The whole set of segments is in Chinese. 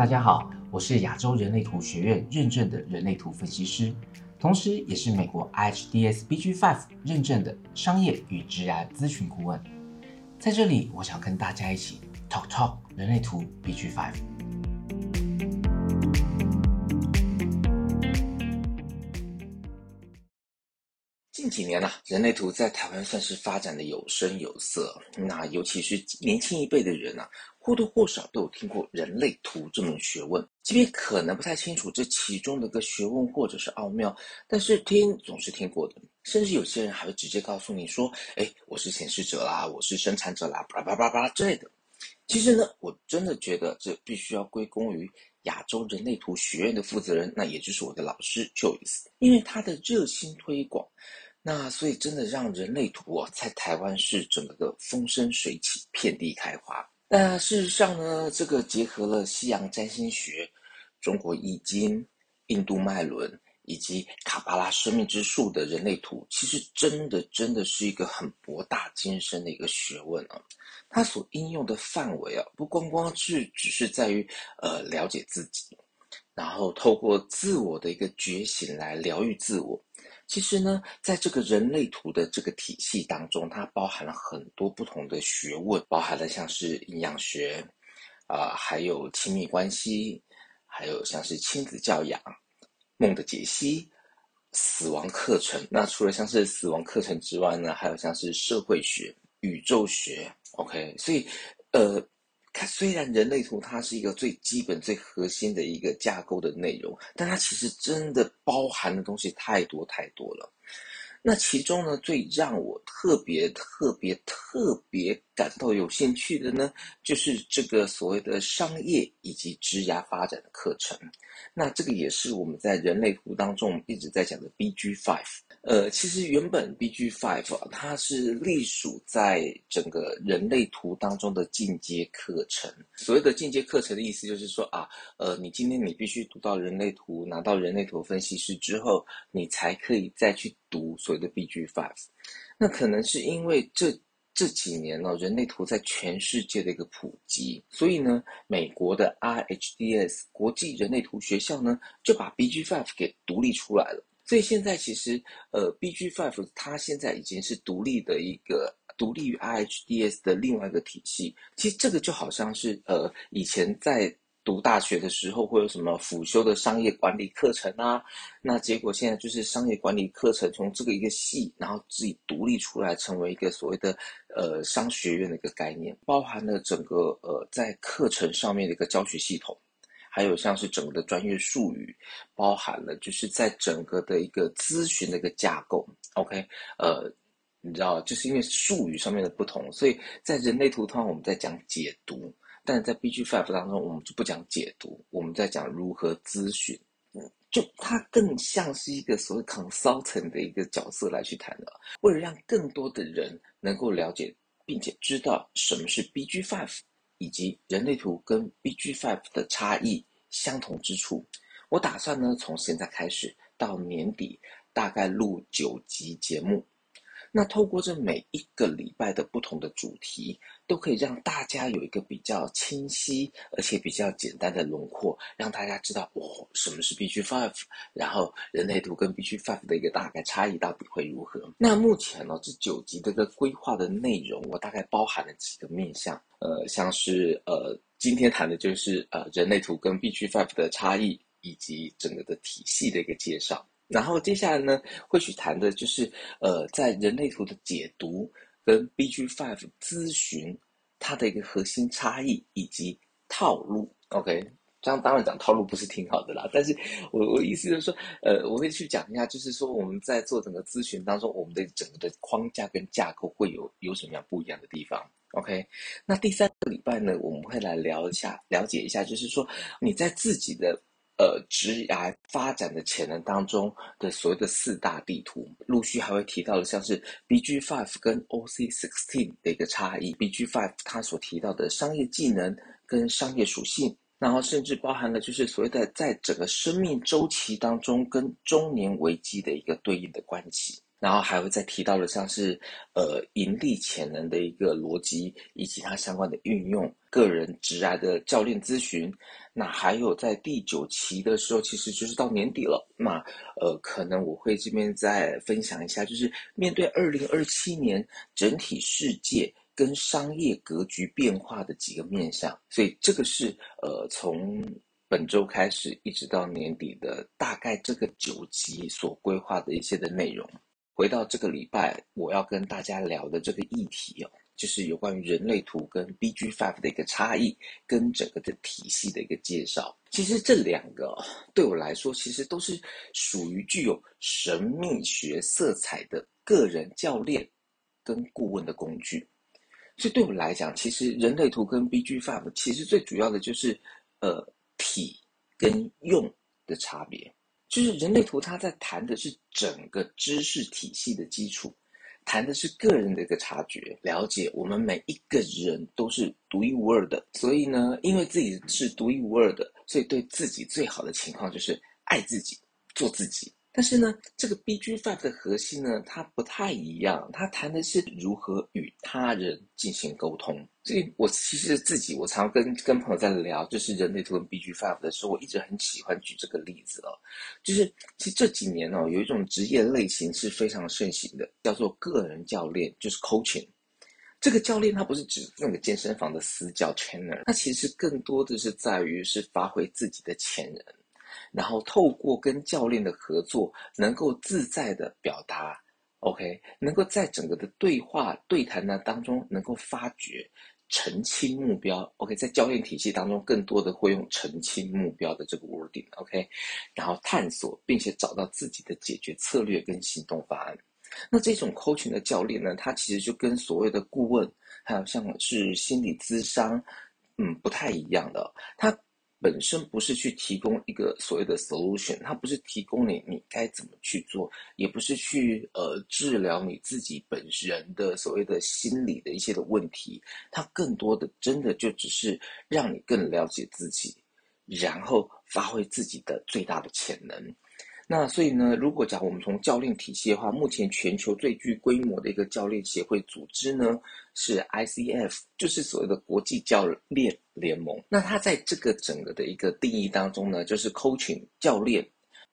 大家好，我是亚洲人类图学院认证的人类图分析师，同时也是美国 IHDS BG5 认证的商业与职业咨询顾问。在这里，我想跟大家一起 talk talk 人类图 BG5。近几年呢，人类图在台湾算是发展的有声有色，那尤其是年轻一辈的人呢。或多或少都有听过人类图这门学问，即便可能不太清楚这其中的个学问或者是奥妙，但是听总是听过的。甚至有些人还会直接告诉你说：“哎，我是显示者啦，我是生产者啦，叭叭叭叭之类的。”其实呢，我真的觉得这必须要归功于亚洲人类图学院的负责人，那也就是我的老师 Joyce，因为他的热心推广，那所以真的让人类图啊在台湾是整个风生水起，遍地开花。那事实上呢，这个结合了西洋占星学、中国易经、印度脉轮以及卡巴拉生命之树的人类图，其实真的真的是一个很博大精深的一个学问啊！它所应用的范围啊，不光光是只是在于呃了解自己，然后透过自我的一个觉醒来疗愈自我。其实呢，在这个人类图的这个体系当中，它包含了很多不同的学问，包含了像是营养学，啊，还有亲密关系，还有像是亲子教养、梦的解析、死亡课程。那除了像是死亡课程之外呢，还有像是社会学、宇宙学。OK，所以，呃。它虽然人类图它是一个最基本、最核心的一个架构的内容，但它其实真的包含的东西太多太多了。那其中呢，最让我特别、特别、特别感到有兴趣的呢，就是这个所谓的商业以及职涯发展的课程。那这个也是我们在人类图当中一直在讲的 BG Five。呃，其实原本 BG Five 啊，它是隶属在整个人类图当中的进阶课程。所谓的进阶课程的意思就是说啊，呃，你今天你必须读到人类图，拿到人类图分析师之后，你才可以再去读所谓的 BG Five。那可能是因为这这几年呢，人类图在全世界的一个普及，所以呢，美国的 RHDS 国际人类图学校呢，就把 BG Five 给独立出来了。所以现在其实，呃，BG Five 它现在已经是独立的一个独立于 RHDS 的另外一个体系。其实这个就好像是，呃，以前在读大学的时候会有什么辅修的商业管理课程啊，那结果现在就是商业管理课程从这个一个系，然后自己独立出来，成为一个所谓的呃商学院的一个概念，包含了整个呃在课程上面的一个教学系统。还有像是整个的专业术语，包含了就是在整个的一个咨询的一个架构，OK，呃，你知道，就是因为术语上面的不同，所以在人类图上我们在讲解读，但在 BG Five 当中我们就不讲解读，我们在讲如何咨询，嗯，就它更像是一个所谓 consultant 的一个角色来去谈的，为了让更多的人能够了解并且知道什么是 BG Five。以及人类图跟 BG Five 的差异相同之处，我打算呢从现在开始到年底，大概录九集节目。那透过这每一个礼拜的不同的主题，都可以让大家有一个比较清晰而且比较简单的轮廓，让大家知道哦什么是 BG Five，然后人类图跟 BG Five 的一个大概差异到底会如何。那目前呢这九集的个规划的内容，我大概包含了几个面向，呃，像是呃今天谈的就是呃人类图跟 BG Five 的差异，以及整个的体系的一个介绍。然后接下来呢，会去谈的就是，呃，在人类图的解读跟 BG Five 咨询它的一个核心差异以及套路。OK，这样当然讲套路不是挺好的啦，但是我我意思就是说，呃，我会去讲一下，就是说我们在做整个咨询当中，我们的整个的框架跟架构会有有什么样不一样的地方。OK，那第三个礼拜呢，我们会来聊一下，了解一下，就是说你在自己的。呃，职涯发展的潜能当中的所谓的四大地图，陆续还会提到的，像是 BG Five 跟 OC Sixteen 的一个差异，BG Five 它所提到的商业技能跟商业属性，然后甚至包含了就是所谓的在整个生命周期当中跟中年危机的一个对应的关系。然后还会再提到的像是呃盈利潜能的一个逻辑，以及它相关的运用，个人直癌的教练咨询。那还有在第九期的时候，其实就是到年底了。那呃，可能我会这边再分享一下，就是面对二零二七年整体世界跟商业格局变化的几个面向。所以这个是呃从本周开始一直到年底的大概这个九集所规划的一些的内容。回到这个礼拜，我要跟大家聊的这个议题哦。就是有关于人类图跟 BG Five 的一个差异，跟整个的体系的一个介绍。其实这两个对我来说，其实都是属于具有神秘学色彩的个人教练跟顾问的工具。所以对我来讲，其实人类图跟 BG Five 其实最主要的就是呃体跟用的差别。就是人类图它在谈的是整个知识体系的基础。谈的是个人的一个察觉、了解，我们每一个人都是独一无二的，所以呢，因为自己是独一无二的，所以对自己最好的情况就是爱自己，做自己。但是呢，这个 B G Five 的核心呢，它不太一样。它谈的是如何与他人进行沟通。所以我其实自己，我常跟跟朋友在聊，就是人类图跟 B G Five 的时候，我一直很喜欢举这个例子哦。就是其实这几年哦，有一种职业类型是非常盛行的，叫做个人教练，就是 coaching。这个教练他不是指那个健身房的私教 trainer，他其实更多的是在于是发挥自己的潜能。然后透过跟教练的合作，能够自在的表达，OK，能够在整个的对话对谈呢当中，能够发掘澄清目标，OK，在教练体系当中，更多的会用澄清目标的这个 wording，OK，然后探索并且找到自己的解决策略跟行动方案。那这种 coaching 的教练呢，他其实就跟所谓的顾问，还有像是心理咨商，嗯，不太一样的，他。本身不是去提供一个所谓的 solution，它不是提供你你该怎么去做，也不是去呃治疗你自己本人的所谓的心理的一些的问题，它更多的真的就只是让你更了解自己，然后发挥自己的最大的潜能。那所以呢，如果讲我们从教练体系的话，目前全球最具规模的一个教练协会组织呢是 ICF，就是所谓的国际教练联盟。那它在这个整个的一个定义当中呢，就是 coaching 教练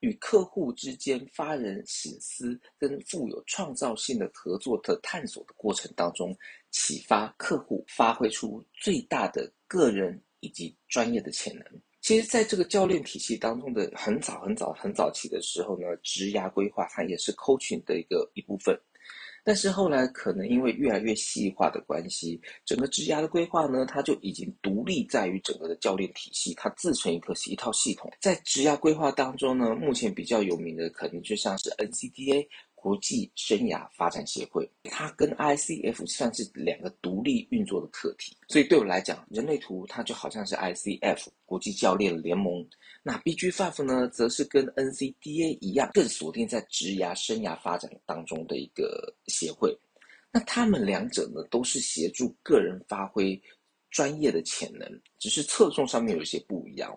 与客户之间发人省思跟富有创造性的合作的探索的过程当中，启发客户发挥出最大的个人以及专业的潜能。其实，在这个教练体系当中的很早、很早、很早期的时候呢，职涯规划它也是 coaching 的一个一部分。但是后来可能因为越来越细化的关系，整个职涯的规划呢，它就已经独立在于整个的教练体系，它自成一个系一套系统。在职涯规划当中呢，目前比较有名的可能就像是 NCDA。国际生涯发展协会，它跟 ICF 算是两个独立运作的课题，所以对我来讲，人类图它就好像是 ICF 国际教练联盟，那 BG Five 呢，则是跟 NCDA 一样，更锁定在职涯生涯发展当中的一个协会。那他们两者呢，都是协助个人发挥专业的潜能，只是侧重上面有一些不一样。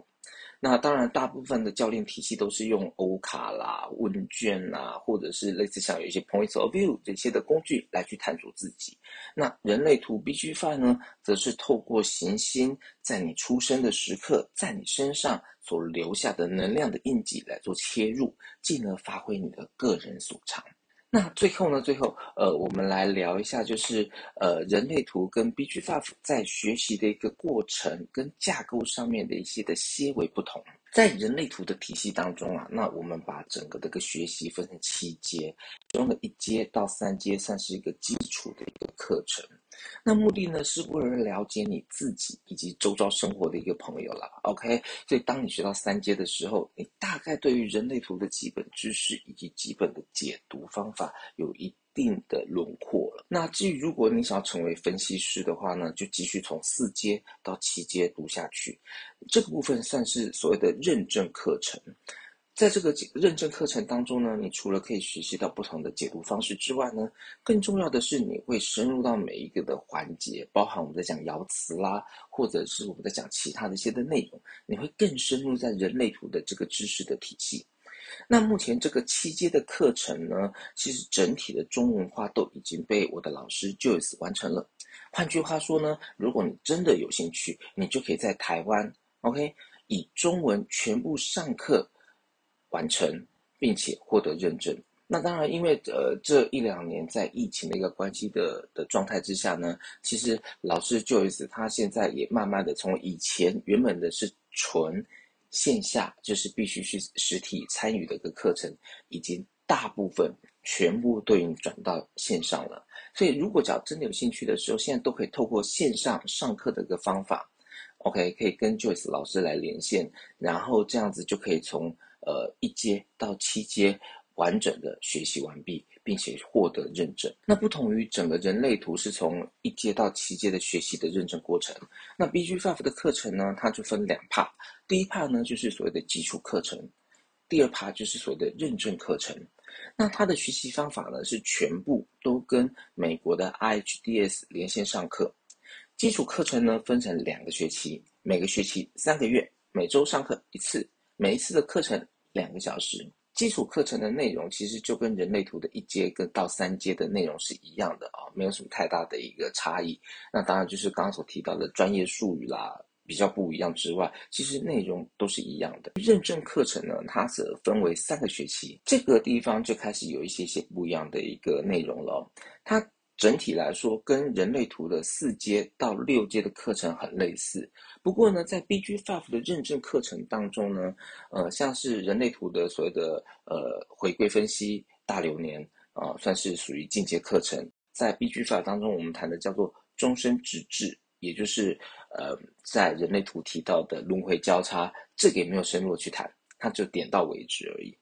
那当然，大部分的教练体系都是用欧卡啦、问卷啦，或者是类似像有一些 points of view 这些的工具来去探索自己。那人类图 B G Five 呢，则是透过行星在你出生的时刻，在你身上所留下的能量的印记来做切入，进而发挥你的个人所长。那最后呢？最后，呃，我们来聊一下，就是呃，人类图跟 B G Five 在学习的一个过程跟架构上面的一些的些微不同。在人类图的体系当中啊，那我们把整个这个学习分成七阶，其中的一阶到三阶算是一个基础的一个课程。那目的呢，是为了了解你自己以及周遭生活的一个朋友了。OK，所以当你学到三阶的时候，你大概对于人类图的基本知识以及基本的解读方法有一定的轮廓了。那至于如果你想要成为分析师的话呢，就继续从四阶到七阶读下去。这个部分算是所谓的认证课程。在这个认证课程当中呢，你除了可以学习到不同的解读方式之外呢，更重要的是你会深入到每一个的环节，包含我们在讲爻辞啦，或者是我们在讲其他的一些的内容，你会更深入在人类图的这个知识的体系。那目前这个七阶的课程呢，其实整体的中文化都已经被我的老师 Joyce 完成了。换句话说呢，如果你真的有兴趣，你就可以在台湾，OK，以中文全部上课完成，并且获得认证。那当然，因为呃这一两年在疫情的一个关系的的状态之下呢，其实老师 Joyce 他现在也慢慢的从以前原本的是纯线下，就是必须去实体参与的一个课程，已经大部分全部都已经转到线上了。所以如果只要真的有兴趣的时候，现在都可以透过线上上课的一个方法，OK，可以跟 Joyce 老师来连线，然后这样子就可以从呃一阶到七阶。完整的学习完毕，并且获得认证。那不同于整个人类图是从一阶到七阶的学习的认证过程。那 BG Five 的课程呢，它就分两 part。第一 part 呢就是所谓的基础课程，第二 part 就是所谓的认证课程。那它的学习方法呢是全部都跟美国的 IHDS 连线上课。基础课程呢分成两个学期，每个学期三个月，每周上课一次，每一次的课程两个小时。基础课程的内容其实就跟人类图的一阶跟到三阶的内容是一样的啊，没有什么太大的一个差异。那当然就是刚刚所提到的专业术语啦，比较不一样之外，其实内容都是一样的。认证课程呢，它则分为三个学期，这个地方就开始有一些些不一样的一个内容了。它整体来说，跟人类图的四阶到六阶的课程很类似。不过呢，在 BG Five 的认证课程当中呢，呃，像是人类图的所谓的呃回归分析、大流年啊，算是属于进阶课程。在 BG Five 当中，我们谈的叫做终身直至，也就是呃，在人类图提到的轮回交叉，这个也没有深入去谈，它就点到为止而已。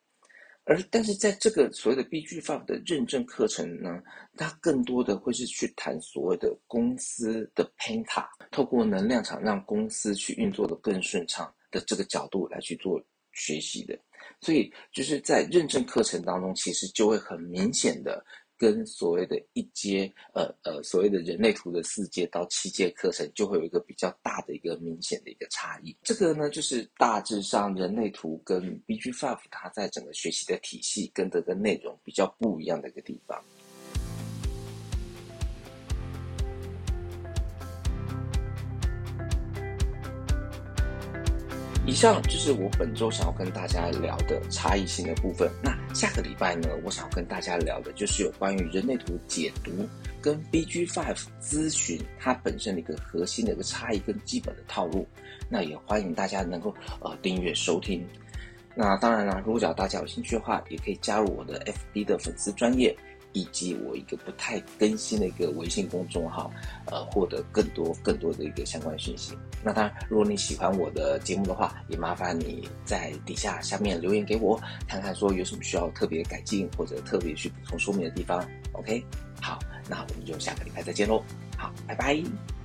而但是在这个所谓的 BG Five 的认证课程呢，它更多的会是去谈所谓的公司的 Penta，透过能量场让公司去运作的更顺畅的这个角度来去做学习的。所以就是在认证课程当中，其实就会很明显的。跟所谓的一阶，呃呃，所谓的人类图的四阶到七阶课程，就会有一个比较大的一个明显的一个差异。这个呢，就是大致上人类图跟 BG Five 它在整个学习的体系跟这个内容比较不一样的一个地方。以上就是我本周想要跟大家聊的差异性的部分。那下个礼拜呢，我想要跟大家聊的就是有关于人类图解读跟 BG Five 咨询它本身的一个核心的一个差异跟基本的套路。那也欢迎大家能够呃订阅收听。那当然啦，如果只要大家有兴趣的话，也可以加入我的 FB 的粉丝专业。以及我一个不太更新的一个微信公众号，呃，获得更多更多的一个相关讯息。那当然，如果你喜欢我的节目的话，也麻烦你在底下下面留言给我，看看说有什么需要特别改进或者特别去补充说明的地方。OK，好，那我们就下个礼拜再见喽。好，拜拜。